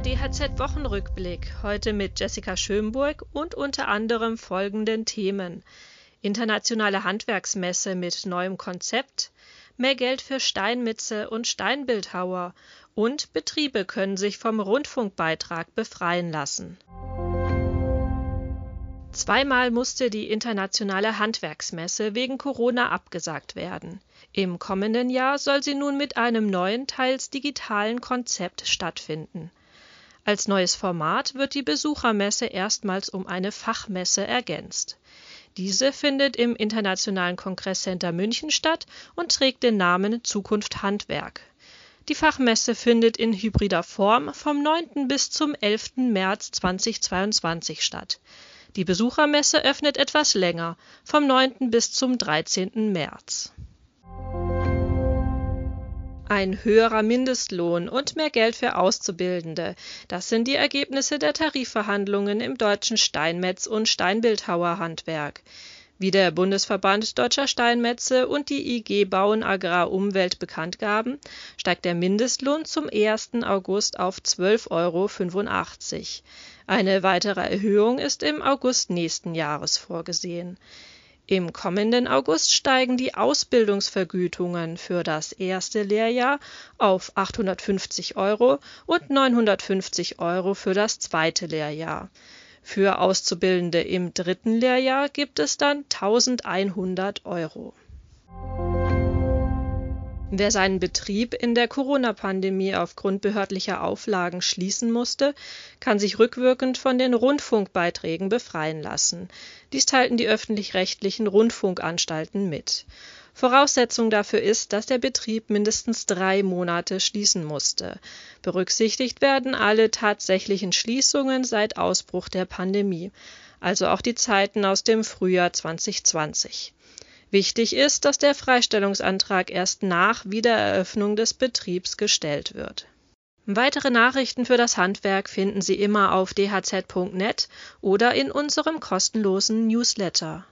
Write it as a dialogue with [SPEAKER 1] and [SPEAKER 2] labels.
[SPEAKER 1] DHZ-Wochenrückblick. Heute mit Jessica Schönburg und unter anderem folgenden Themen: Internationale Handwerksmesse mit neuem Konzept, mehr Geld für Steinmetze und Steinbildhauer und Betriebe können sich vom Rundfunkbeitrag befreien lassen. Zweimal musste die internationale Handwerksmesse wegen Corona abgesagt werden. Im kommenden Jahr soll sie nun mit einem neuen, teils digitalen Konzept stattfinden. Als neues Format wird die Besuchermesse erstmals um eine Fachmesse ergänzt. Diese findet im Internationalen Kongresscenter München statt und trägt den Namen Zukunft Handwerk. Die Fachmesse findet in hybrider Form vom 9. bis zum 11. März 2022 statt. Die Besuchermesse öffnet etwas länger, vom 9. bis zum 13. März. Ein höherer Mindestlohn und mehr Geld für Auszubildende. Das sind die Ergebnisse der Tarifverhandlungen im deutschen Steinmetz- und Steinbildhauerhandwerk. Wie der Bundesverband Deutscher Steinmetze und die IG Bauen Agrar Umwelt bekannt gaben, steigt der Mindestlohn zum 1. August auf 12,85 Euro. Eine weitere Erhöhung ist im August nächsten Jahres vorgesehen. Im kommenden August steigen die Ausbildungsvergütungen für das erste Lehrjahr auf 850 Euro und 950 Euro für das zweite Lehrjahr. Für Auszubildende im dritten Lehrjahr gibt es dann 1100 Euro. Wer seinen Betrieb in der Corona-Pandemie aufgrund behördlicher Auflagen schließen musste, kann sich rückwirkend von den Rundfunkbeiträgen befreien lassen. Dies teilten die öffentlich-rechtlichen Rundfunkanstalten mit. Voraussetzung dafür ist, dass der Betrieb mindestens drei Monate schließen musste. Berücksichtigt werden alle tatsächlichen Schließungen seit Ausbruch der Pandemie, also auch die Zeiten aus dem Frühjahr 2020. Wichtig ist, dass der Freistellungsantrag erst nach Wiedereröffnung des Betriebs gestellt wird. Weitere Nachrichten für das Handwerk finden Sie immer auf dhz.net oder in unserem kostenlosen Newsletter.